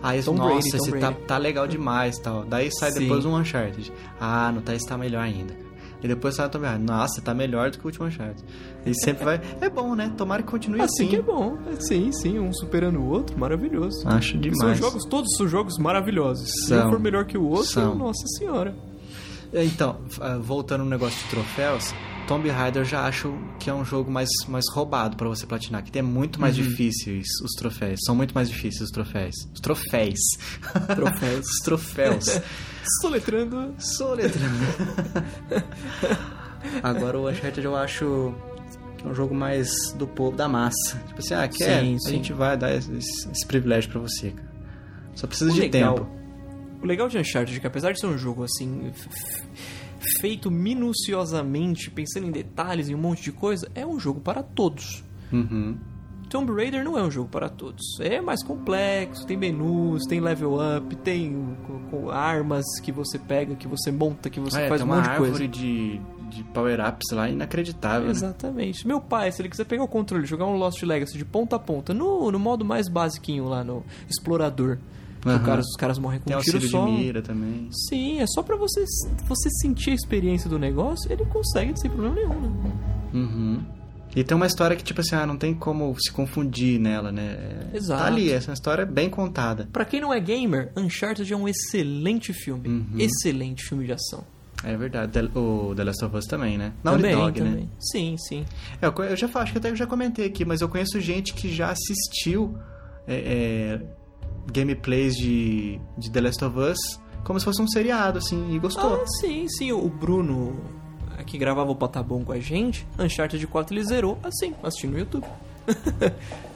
Aí, Tom nossa, Brady, esse tá, tá legal demais tal. Daí sai Sim. depois um Uncharted. Ah, não tá, esse tá melhor ainda. E depois sai o Tomb Raider. Nossa, tá melhor do que o último Uncharted. E sempre vai. É bom, né? Tomara que continue Assim assim. que é bom. É, Sim, sim, um superando o outro, maravilhoso. Acho São demais. jogos, todos são jogos maravilhosos. Se São. um for melhor que o outro, São. nossa senhora. Então, ah, voltando no negócio de troféus, Tomb Raider eu já acho que é um jogo mais, mais roubado pra você platinar, que é muito mais difíceis os troféus. São muito mais difíceis os troféus. Os troféus. Troféus. os troféus. Soletrando. Soletrando. Agora o Uncharted eu acho que é um jogo mais do povo, da massa. Tipo assim, ah, quer? Sim, a sim. gente vai dar esse, esse privilégio pra você, cara. Só precisa O de legal- tempo. O legal de Uncharted é que apesar de ser um jogo assim feito minuciosamente, pensando em detalhes e um monte de coisa, é um jogo para todos. Uhum. Tomb Raider não é um jogo para todos. É mais complexo, tem menus, tem level up, tem armas que você pega, que você monta, que você É, faz tem um uma monte de coisa. árvore de, de power-ups lá inacreditável. né? Exatamente. Meu pai, se ele quiser pegar o controle jogar um Lost Legacy de ponta a ponta, no, no modo mais basiquinho lá, no explorador, Aham. cara- os caras morrem com Tem um tiro só. de mira também. Sim, é só pra você, você sentir a experiência do negócio, ele consegue sem problema nenhum, né? Uhum. E tem uma história que, tipo assim, ah, não tem como se confundir nela, né? É- Exato. Tá ali, essa história é bem contada. Pra quem não é gamer, Uncharted é um excelente filme. Uhum. Excelente filme de ação. É verdade. O The Last of Us também, né? Naughty também, Dog, né? também. Sim, sim. É, eu, já falo, acho que até eu já comentei aqui, mas eu conheço gente que já assistiu é, é, gameplays de, de The Last of Us como se fosse um seriado, assim, e gostou. Ah, sim, sim. O Bruno, eh, que gravava o Patabom com a gente, Uncharted 4 ele zerou assim, assistindo no YouTube.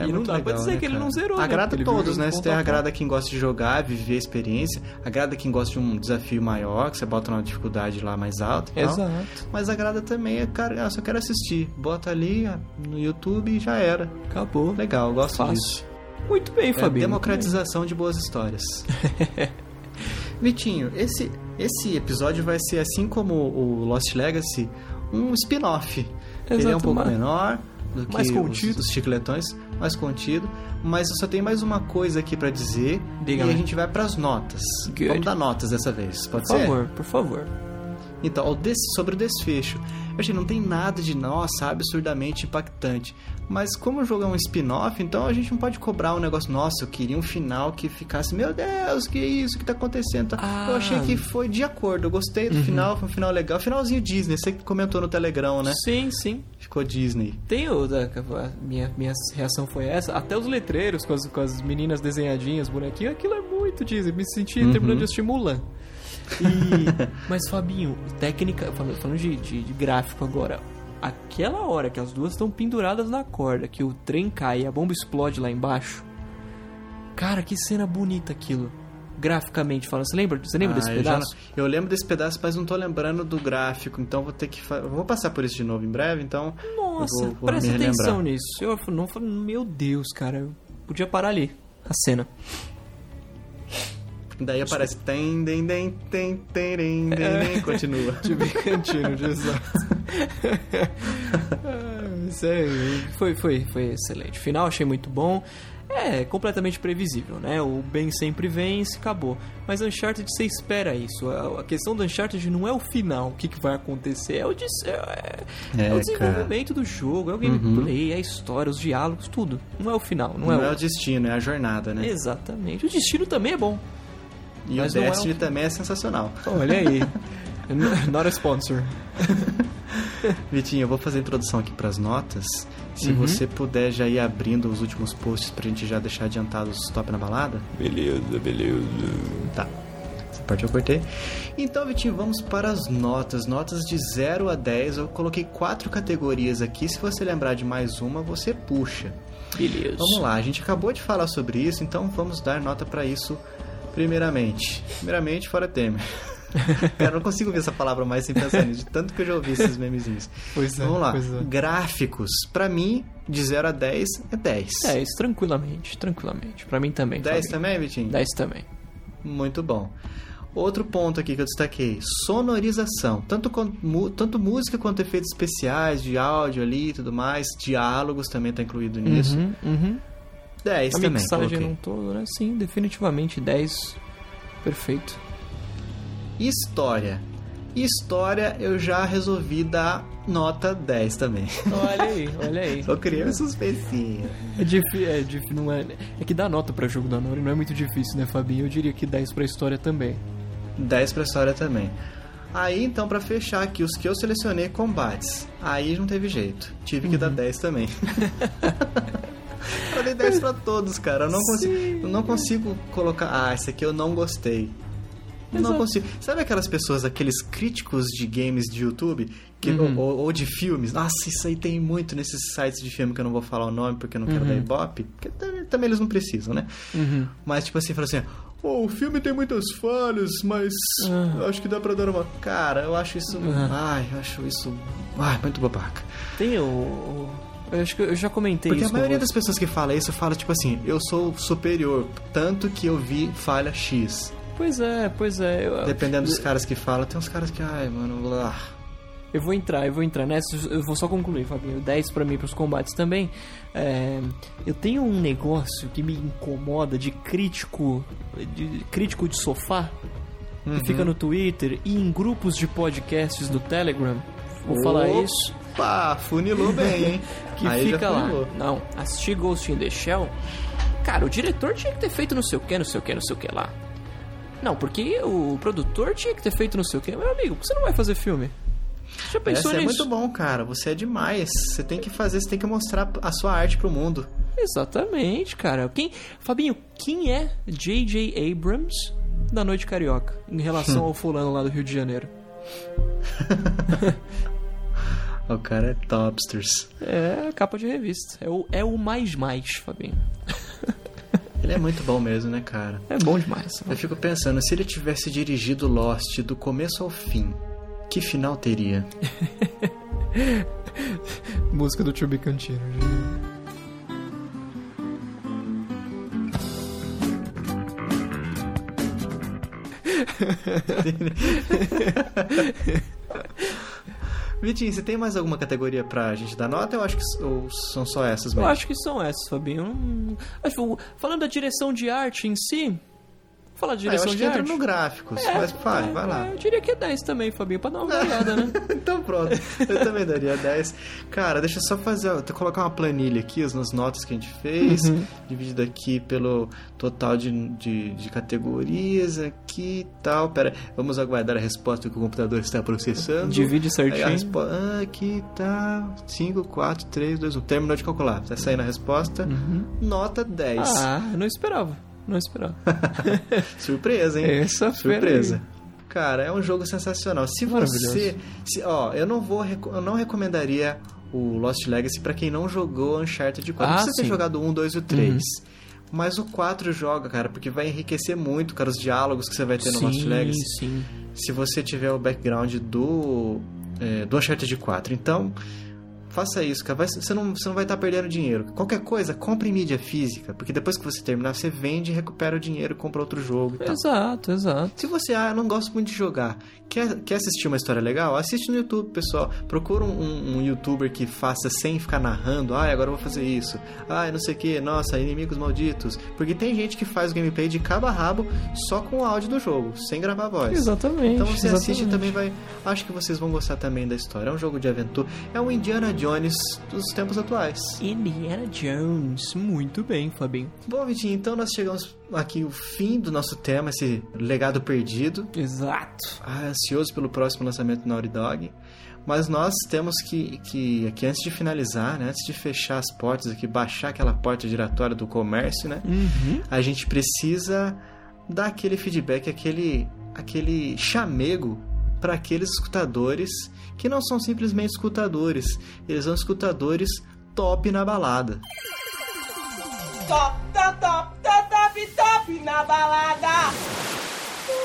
É e não dá pra legal, dizer né, que ele cara? não zerou, né? Agrada viu todos, né? ponto tem agrada quem gosta de jogar, viver a experiência, agrada quem gosta de um desafio maior, que você bota uma dificuldade lá mais alta e tal. Exato. Mas agrada também, cara, ah, só quero assistir. Bota ali ah, no YouTube e já era. Acabou. Legal, eu gosto Fácil. disso. Muito bem, É Fabinho. democratização de boas histórias. Vitinho, esse, esse episódio vai ser assim como o Lost Legacy, um spin-off. Ele é um pouco menor do que mais os- contido. Os, chicletões, mais contido. Mas eu só tenho mais uma coisa aqui pra dizer Diga-me. e a gente vai pras notas. Good. Vamos dar notas dessa vez, pode Por ser? favor, por favor. Então, sobre o desfecho. Eu achei, não tem nada de, nossa, absurdamente impactante. Mas como o jogo é um spin-off, então a gente não pode cobrar um negócio, nossa, eu queria um final que ficasse, meu Deus, que isso que tá acontecendo? Ah. Eu achei que foi de acordo, eu gostei do final, foi um final legal. Finalzinho Disney, você que comentou no Telegram, né? Sim, sim. Ficou Disney. Tem o. Minha, minha reação foi essa. Até os letreiros com as, com as meninas desenhadinhas, bonequinho, aquilo é muito Disney. Me senti Uhum. terminando de assistir Mulan. E, mas, Fabinho, técnica. Falando, de, de- de gráfico agora. Aquela hora que as duas estão penduradas na corda, que o trem cai e a bomba explode lá embaixo. Cara, que cena bonita aquilo. Graficamente falando. Você lembra, você lembra Ah, desse eu já pedaço? Eu, lembro desse pedaço, mas não tô lembrando do gráfico, então vou ter que. Vou passar por isso de novo em breve, então. Nossa, vou, vou presta atenção nisso. Eu não meu Deus, cara, eu podia parar ali a cena. Daí aparece. Tem, tem, tem, tem, tem, tem, tem, continua. De bicantinho, de exato. Isso aí, foi, foi, foi excelente. Final achei muito bom. É completamente previsível, né? O bem sempre vence, acabou. Mas Uncharted, você espera isso. A a questão do Uncharted não é o final, o que, que vai acontecer, é o, dis- é, é É, o desenvolvimento do jogo, é o gameplay, é a história, os diálogos, tudo. Não é o final, não, Não é, é o... o destino, é a jornada, né? Exatamente. O destino também é bom. E Mas o é Destiny o- também é sensacional. Olha aí. Not a sponsor. Vitinho, eu vou fazer a introdução aqui pras notas. Se Uhum. você puder já ir abrindo os últimos posts pra gente já deixar adiantados os top na balada. Beleza, beleza. Tá. Essa parte eu cortei. Então, Vitinho, vamos para as notas. Notas de 0 a 10. Eu coloquei quatro categorias aqui. Se você lembrar de mais uma, você puxa. Beleza. Vamos lá, a gente acabou de falar sobre isso, então vamos dar nota pra isso primeiramente. Primeiramente, fora Temer. Cara, eu não consigo ver essa palavra mais sem pensar nisso, de tanto que eu já ouvi esses memezinhos. Pois é, Vamos lá. é. Gráficos. Pra mim, de 0 a 10 é 10. 10, tranquilamente, tranquilamente. Pra mim também. 10 Fabinho. também, Vitinho? 10 também. Muito bom. Outro ponto aqui que eu destaquei: sonorização. Tanto, com- mu- tanto música quanto efeitos especiais, de áudio ali e tudo mais. Diálogos também tá incluído nisso. Uhum, uhum. 10 A também. mixagem coloquei. não todo, né? Sim, definitivamente 10. Perfeito. História. História eu já resolvi dar nota 10 também. Olha aí, olha aí. Só criei um suspensinho. É difícil, é difícil, não é... É que dar nota pra jogo da Nori não é muito difícil, né, Fabinho? Eu diria que 10 pra história também. 10 pra história também. Aí então, pra fechar aqui, os que eu selecionei combates. Aí não teve jeito. Tive que Uhum. dar 10 também. eu dei 10 pra todos, cara. Eu não, consigo, eu não consigo colocar. Ah, esse aqui eu não gostei. Eu Não consigo. Sabe aquelas pessoas, aqueles críticos de games de YouTube? Que, Uhum. ou, ou de filmes? Nossa, isso aí tem muito nesses sites de filme que eu não vou falar o nome porque eu não quero dar ibope. Porque também, também eles não precisam, né? Uhum. Mas, tipo assim, fala assim: "Oh, o filme tem muitas falhas, mas Ah. acho que dá pra dar uma. Cara, eu acho isso. Ah. Ai, eu acho isso. Ai, muito babaca. Tem o... Eu acho que eu já comentei Porque isso a maioria com das pessoas que fala isso fala, tipo assim: eu sou superior, tanto que eu vi falha X. Pois é, pois é. Eu, Dependendo dos caras que falam, tem uns caras que, ai, mano, ah. Eu vou entrar, eu vou entrar nessa. Eu vou só concluir, Fabinho. 10 pra mim pros combates também. É, eu tenho um negócio que me incomoda de crítico. De crítico de sofá. Uhum. Que fica no Twitter e em grupos de podcasts do Telegram. Vou falar Opa, isso. Pá, funilou bem, hein? Que Aí fica lá. Não, assistir Ghost in the Shell. Cara, o diretor tinha que ter feito não sei o que, não sei o que, não sei o que lá. Não, porque o produtor tinha que ter feito não sei o quê. Meu amigo, por que você não vai fazer filme? Já pensou Essa é nisso? muito bom, cara. Você é demais. Você tem que fazer, você tem que mostrar a sua arte pro mundo. Exatamente, cara. Quem, Fabinho, quem é J.J. Abrams da Noite Carioca em relação ao fulano lá do Rio de Janeiro? O cara é topsters. É a capa de revista. É o, é o mais mais, Fabinho. Ele é muito bom mesmo, né, cara? É bom demais. Eu fico pensando, se ele tivesse dirigido Lost do começo ao fim, que final teria? Música do Tio Bicantino. Vitinho, você tem mais alguma categoria pra gente dar nota? Eu acho que ou são só essas Eu mesmo. acho que são essas, Fabinho. Eu Acho falando da direção de arte em si, falar de Ah, eu direção acho de que entra arte. no gráficos, É, mas vai, é, vai lá. é, Eu diria que é 10 também, Fabinho, pra dar uma variada, né? então pronto, eu também daria 10. Cara, deixa eu só fazer, ó, colocar uma planilha aqui, as notas que a gente fez, Uhum. dividido aqui pelo total de, de, de categorias aqui e tal. Pera, vamos aguardar a resposta que o computador está processando. Divide Aí certinho. respo... ah, aqui tá 5, 4, 3, 2, 1. Terminou de calcular. Tá saindo a resposta. Nota 10. Uhum. Ah, não esperava. Não esperava. Surpresa, hein? Essa Surpresa. aí. Cara, é um jogo sensacional. Se você. Se, ó, eu não vou. Eu não recomendaria o Lost Legacy pra quem não jogou Uncharted 4. Ah, não precisa ter sim. jogado o 1, 2 e o 3. Mas o 4 joga, cara, porque vai enriquecer muito, cara, os diálogos que você vai ter no Lost sim, Legacy. sim. Se você tiver o background do. É, do Uncharted 4. Então. Faça isso, cara. Vai- você, não, você não vai estar perdendo dinheiro. Qualquer coisa, compre mídia física. Porque depois que você terminar, você vende, recupera o dinheiro, compra outro jogo e tal. Exato, exato. Se você, ah, eu não gosto muito de jogar, quer, quer assistir uma história legal? Assiste no YouTube, pessoal. Procura um, um- youtuber que faça sem ficar narrando, ah, agora eu vou fazer isso. Ah, não sei o que, nossa, inimigos malditos. Porque tem gente que faz o gameplay de cabo a rabo só com o áudio do jogo, sem gravar a voz. Exatamente. Então você assiste exatamente. também vai. Acho que vocês vão gostar também da história. É um jogo de aventura. É um Indiana Jones dos tempos atuais. Indiana Jones. Muito bem, Fabinho. Bom, Vitinho, então nós chegamos aqui ao fim do nosso tema, esse legado perdido. Exato. Ah, ansioso pelo próximo lançamento do Naughty Dog. Mas nós temos que, que, aqui antes de finalizar, né, antes de fechar as portas aqui, baixar aquela porta giratória do comércio, né, Uhum. a gente precisa dar aquele feedback, aquele, aquele chamego para aqueles escutadores que não são simplesmente escutadores, eles são escutadores top na balada. Top, top, top, top, top, top na balada.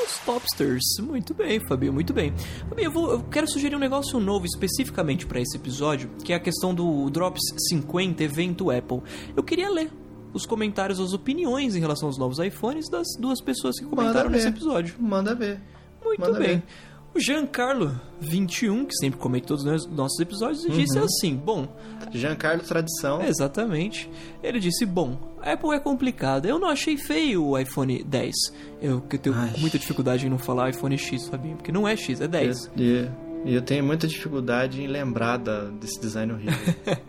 Os Topsters. Muito bem, Fabinho, muito bem. Fabinho, eu, vou- eu quero sugerir um negócio novo especificamente para esse episódio, que é a questão do Drops 50 evento Apple. Eu queria ler os comentários, as opiniões em relação aos novos iPhones das duas pessoas que comentaram nesse episódio. Manda ver. Muito Manda bem. ver. O Giancarlo21, que sempre comenta todos os nossos episódios, ele disse assim: Bom, Giancarlo Tradição. Exatamente. Ele disse: Bom, a Apple é complicada. Eu não achei feio o iPhone 10. Eu que eu tenho Ai. muita dificuldade em não falar iPhone X, Fabinho, porque não é X, é 10. E, e eu tenho muita dificuldade em lembrar da- desse design horrível.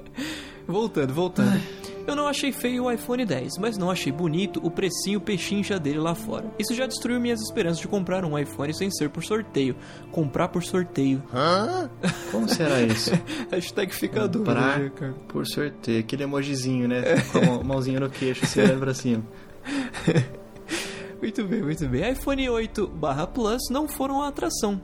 Voltando, voltando. Eu não achei feio o iPhone 10, mas não achei bonito o precinho pechincha dele lá fora. Isso já destruiu minhas esperanças de comprar um iPhone sem ser por sorteio. Comprar por sorteio. Como será isso? Hashtag fica dúvida, Comprar né, cara? por sorteio. Aquele emojizinho, né? Com a mão- mãozinha no queixo, assim, olhando pra cima. Muito bem, muito bem. iPhone 8 barra Plus não foram a atração.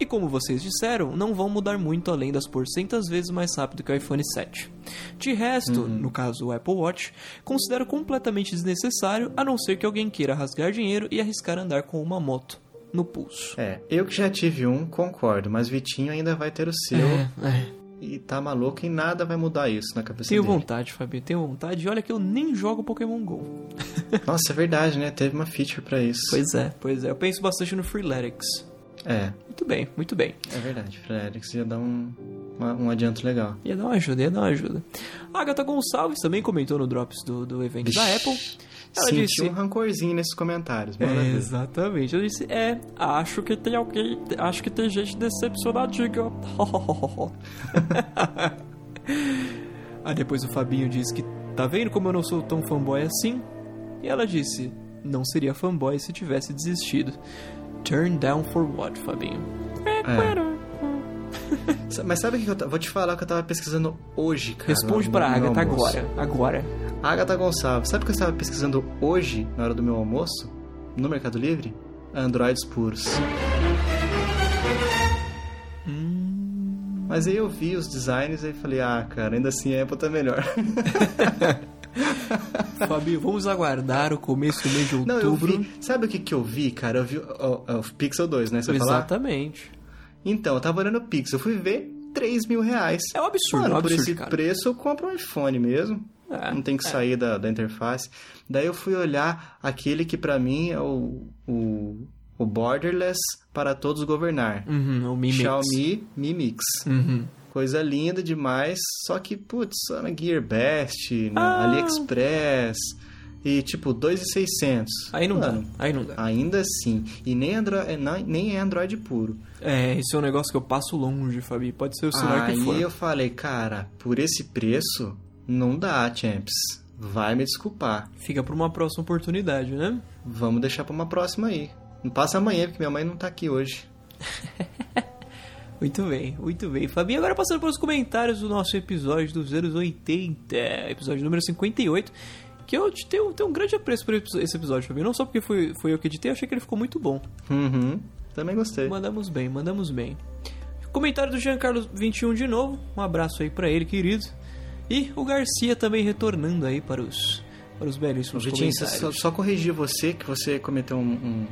E como vocês disseram, não vão mudar muito além das porcentas vezes mais rápido que o iPhone 7. De resto, no caso o Apple Watch, considero completamente desnecessário a não ser que alguém queira rasgar dinheiro e arriscar andar com uma moto no pulso. É, eu que já tive um, concordo, mas Vitinho ainda vai ter o seu. é. E tá maluco e nada vai mudar isso na cabeça Tenho dele. vontade, Fabio, tenho vontade. E olha que eu nem jogo Pokémon GO. Nossa, é verdade, né? Teve uma feature pra isso. Pois é, pois é. Eu penso bastante no Freeletics. É, Muito bem, muito bem. é verdade. Frederick ia dar um, uma- um adianto legal. Ia dar uma ajuda, ia dar uma ajuda. A Agatha Gonçalves também comentou no Drops do, do evento da Apple. Ela Senti disse. um rancorzinho nesses comentários. É, exatamente. Ela disse: É, acho que tem alguém. Acho que tem gente decepcionadinha. Aí depois o Fabinho disse que tá vendo como eu não sou tão fanboy assim? E ela disse: não seria fanboy se tivesse desistido. Turn down for what, Fabinho? É. Mas sabe o que eu vou te falar que eu tava pesquisando hoje, cara? Responde no- pra no Agatha agora. Agora. Agatha Gonçalves, sabe o que eu estava pesquisando hoje, na hora do meu almoço? No Mercado Livre? Androids puros. Hum. Mas aí eu vi os designs e falei, ah, cara, ainda assim a Apple tá melhor. Fabinho, vamos aguardar o começo do mês de Não, outubro. vi. Sabe o que, que eu vi, cara? Eu vi o, o- o Pixel 2, né? Você? Exatamente. Então, eu tava olhando o Pixel, eu fui ver 3 mil reais. É um absurdo, Mano, é um por absurdo, esse cara. preço eu compro um iPhone mesmo. É, não tem que sair da, da interface. Daí eu fui olhar aquele que pra mim é o, o, o borderless para todos governar. Uhum, o Mi. Xiaomi Mi Mix. Uhum. Coisa linda demais, só que, putz, só na Gearbest, na Ah. AliExpress, e tipo, 2,600. Aí não Mano, dá, aí não dá. Ainda assim, e nem, Andro... é, nem é Android puro. É, esse é um negócio que eu passo longe, Fabi. Pode ser o celular Aí que for. eu falei, cara, por esse preço, não dá, Champs. Vai me desculpar. Fica pra uma próxima oportunidade, né? Vamos deixar pra uma próxima aí. Não passa amanhã, porque minha mãe não tá aqui hoje. Muito bem, muito bem. Fabinho, agora passando pelos comentários do nosso episódio dos anos 80, episódio número 58, que eu te- tenho, tenho um grande apreço por esse episódio, Fabinho. Não só porque foi, foi eu que editei, eu achei que ele ficou muito bom. Uhum, também gostei. Mandamos bem, mandamos bem. Comentário do Giancarlo 21 de novo. Um abraço aí pra ele, querido. E o Garcia também retornando aí para os, para os belíssimos Vitinho, comentários. só, só corrigir você, que você cometeu um, um-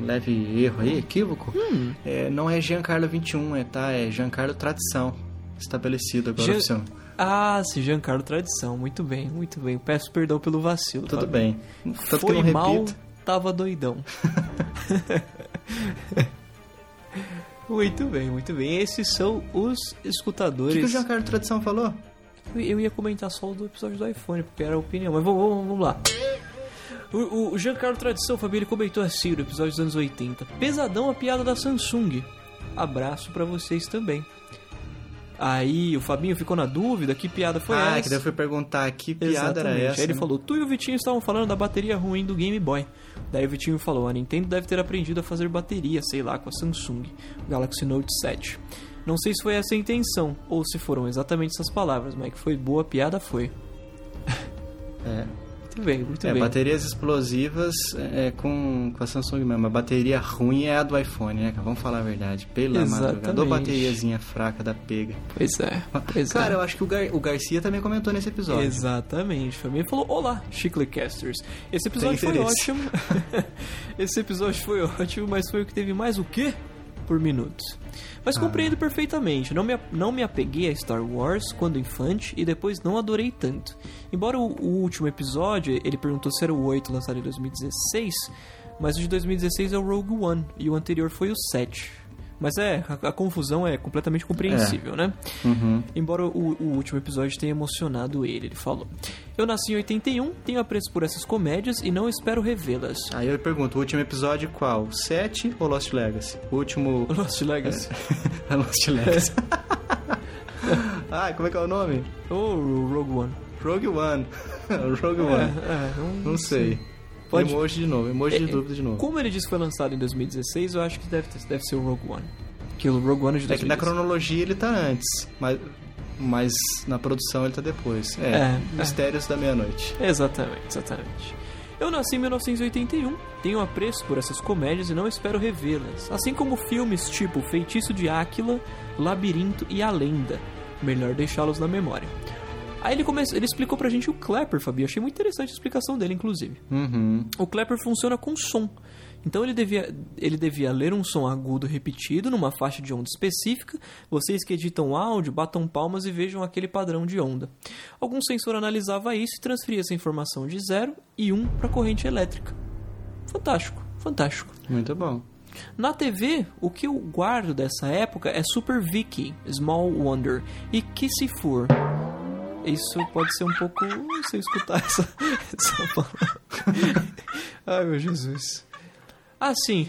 um leve erro aí, equívoco. Hum. É, não é Giancarlo 21, é, tá? É Giancarlo Tradição. Estabelecido agora Jean- oficial. Ah, sim, Giancarlo Tradição. Muito bem, muito bem. Peço perdão pelo vacilo. Tudo Fabinho. bem. Tanto Foi que não mal, repito. tava doidão. muito bem, muito bem. Esses são os O que, escutadores. que o Giancarlo Tradição falou? Eu ia comentar só o do episódio do iPhone, porque era a opinião, mas vamos, vamos, vamos lá. O, o, Giancarlo Tradição, ele comentou assim no episódio dos anos 80. Pesadão a piada da Samsung. Abraço pra vocês também. Aí o Fabinho ficou na dúvida, que piada foi ah, essa? que daí eu fui perguntar que piada era Exatamente. essa. Aí ele né? falou, tu e o Vitinho estavam falando da bateria ruim do Game Boy. Daí o Vitinho falou, a Nintendo deve ter aprendido a fazer bateria, sei lá, com a Samsung, o Galaxy Note 7. Não sei se foi essa a intenção, ou se foram exatamente essas palavras, mas que foi boa a piada, foi. É. Muito bem, muito É, bem. baterias explosivas é, com, com a Samsung mesmo. A bateria ruim é a do iPhone, né? Vamos falar a verdade. Pela Exatamente. madrugada. Ou bateriazinha fraca da pega. Pois é, pois Cara, é. eu acho que o, Gar- o Garcia também comentou nesse episódio. Exatamente. Família Ele falou: Olá, Chiclecasters. Esse episódio foi ótimo. Esse episódio foi ótimo, mas foi o que teve mais o quê? Por minutos. Mas Ah. compreendo perfeitamente. Não me, não me apeguei a Star Wars quando infante e depois não adorei tanto. Embora o, o último episódio, ele perguntou se era o 8 lançado em 2016, mas o de 2016 é o Rogue One e o anterior foi o 7. Mas é, a, a confusão é completamente compreensível, né? Uhum. Embora o, o último episódio tenha emocionado ele, ele falou. Eu nasci em 81, tenho apreço por essas comédias e não espero revê-las. Aí eu pergunto, o último episódio qual? 7 ou Lost Legacy? O último... Lost Legacy. É Lost Legacy. ah, como é que é o nome? Ou o Rogue One. Rogue One. Rogue One. É, não, Não sei. Pode- Emoji de novo, emoji de É, dúvida de novo. Como ele disse que foi lançado em 2016, eu acho que deve, deve ser o Rogue One. Que o Rogue One é de É que na 2016. cronologia ele tá antes, mas, mas na produção ele tá depois. É, É, Mistérios da Meia-Noite. Exatamente, exatamente. Eu nasci em 1981, tenho apreço por essas comédias e não espero revê-las. Assim como filmes tipo Feitiço de Áquila, Labirinto e A Lenda. Melhor deixá-los na memória. Aí ele, começou, ele explicou pra gente o Clapper, Fabi. Eu achei muito interessante a explicação dele, inclusive. Uhum. O Clapper funciona com som. Então ele devia, ele devia ler um som agudo repetido numa faixa de onda específica. Vocês que editam áudio, batam palmas e vejam aquele padrão de onda. Algum sensor analisava isso e transferia essa informação de 0 e 1 um para corrente elétrica. Fantástico, fantástico. Muito bom. Na TV, o que eu guardo dessa época é Super Vicky, Small Wonder e Kissifur. Isso pode ser um pouco. Não sei escutar essa, essa palavra. Ai meu Jesus. Ah, sim.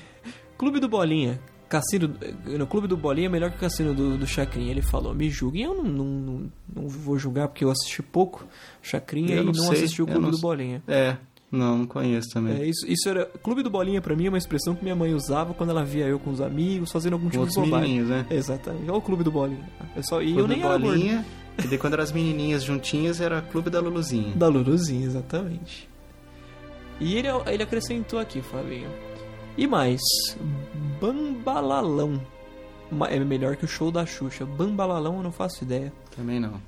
Clube do Bolinha. Cassino. No Clube do Bolinha é melhor que o Cassino do, do Chacrinha. Ele falou: Me julguem. Eu não, não, não, não vou julgar porque eu assisti pouco Chacrinha Eu e não sei, assisti o eu Clube do. Bolinha. É, Não, não conheço também. É, isso, isso era. Clube do Bolinha pra mim é uma expressão que minha mãe usava quando ela via eu com os amigos fazendo algum tipo Com de bobagem. menininhos, né? Exatamente. Olha o Clube do Bolinha. Eu só, e Clube eu nem do era gordo. E daí quando eram as menininhas juntinhas, era Clube da Luluzinha. Da Luluzinha, exatamente. E ele, ele acrescentou aqui, Fabinho. E mais, Bambalalão. É melhor que o show da Xuxa. Bambalalão eu não faço ideia. Também não.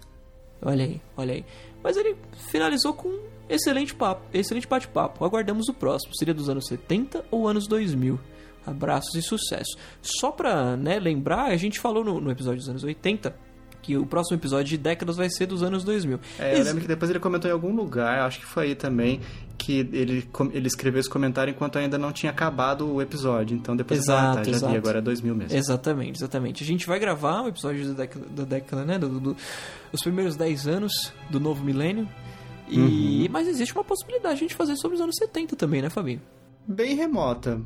Olha aí, olha aí. Mas ele finalizou com um excelente papo, excelente bate-papo. Aguardamos o próximo. Seria dos anos 70 ou anos 2000? Abraços e sucesso. Só pra né, lembrar, a gente falou no, no episódio dos anos 80 que o próximo episódio de décadas vai ser dos anos 2000. É, eu lembro que depois ele comentou em algum lugar, acho que foi aí também, que ele, ele escreveu esse comentário enquanto ainda não tinha acabado o episódio. Então depois ele falou, ah, Exato, tá, já exato. vi, agora é 2000 mesmo. Exatamente, exatamente. A gente vai gravar o episódio da década, da década né? Do, do- os primeiros 10 anos do novo milênio. E, Uhum. Mas existe uma possibilidade de a gente fazer sobre os anos 70 também, né, Fabinho? Bem remota.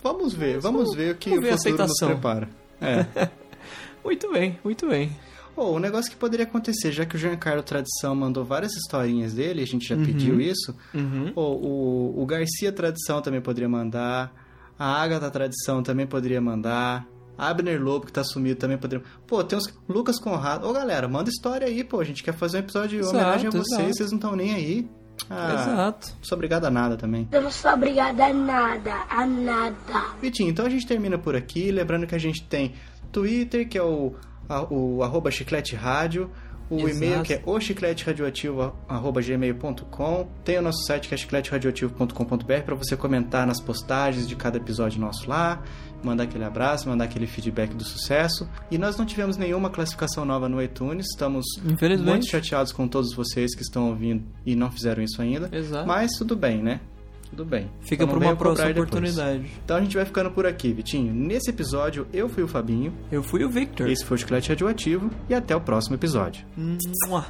Vamos ver, vamos vamos- ver o que o futuro nos prepara. É. Muito bem, muito bem. Pô, um negócio que poderia acontecer, já que o Giancarlo Tradição mandou várias historinhas dele, a gente já pediu isso. Uhum. Pô, o, o Garcia Tradição também poderia mandar. A Agatha Tradição também poderia mandar. Abner Lobo, que tá sumido, também poderia. Pô, tem uns. Lucas Conrado. Ô, galera, manda história aí, pô. A gente quer fazer um episódio de Exato, homenagem a vocês, exato. vocês não estão nem aí. Ah, Exato. Não sou obrigado a nada também. Eu não sou obrigada a nada, a nada. Vitinho, então a gente termina por aqui. Lembrando que a gente tem Twitter, que é o, a- o arroba chiclete rádio. O Exato. e-mail que é o chicleteradioativo.gmail.com. Tem o nosso site que é chicleteradioativo.com.br para você comentar nas postagens de cada episódio nosso lá, mandar aquele abraço, mandar aquele feedback do sucesso. E nós não tivemos nenhuma classificação nova no iTunes, estamos muito chateados com todos vocês que estão ouvindo e não fizeram isso ainda. Exato. Mas tudo bem, né? Tudo bem. Fica não para uma próxima depois. oportunidade. Então a gente vai ficando por aqui, Vitinho. Nesse episódio, eu fui o Fabinho, Eu fui o Victor. esse foi o Chiclete Radioativo e até o próximo episódio. Mua.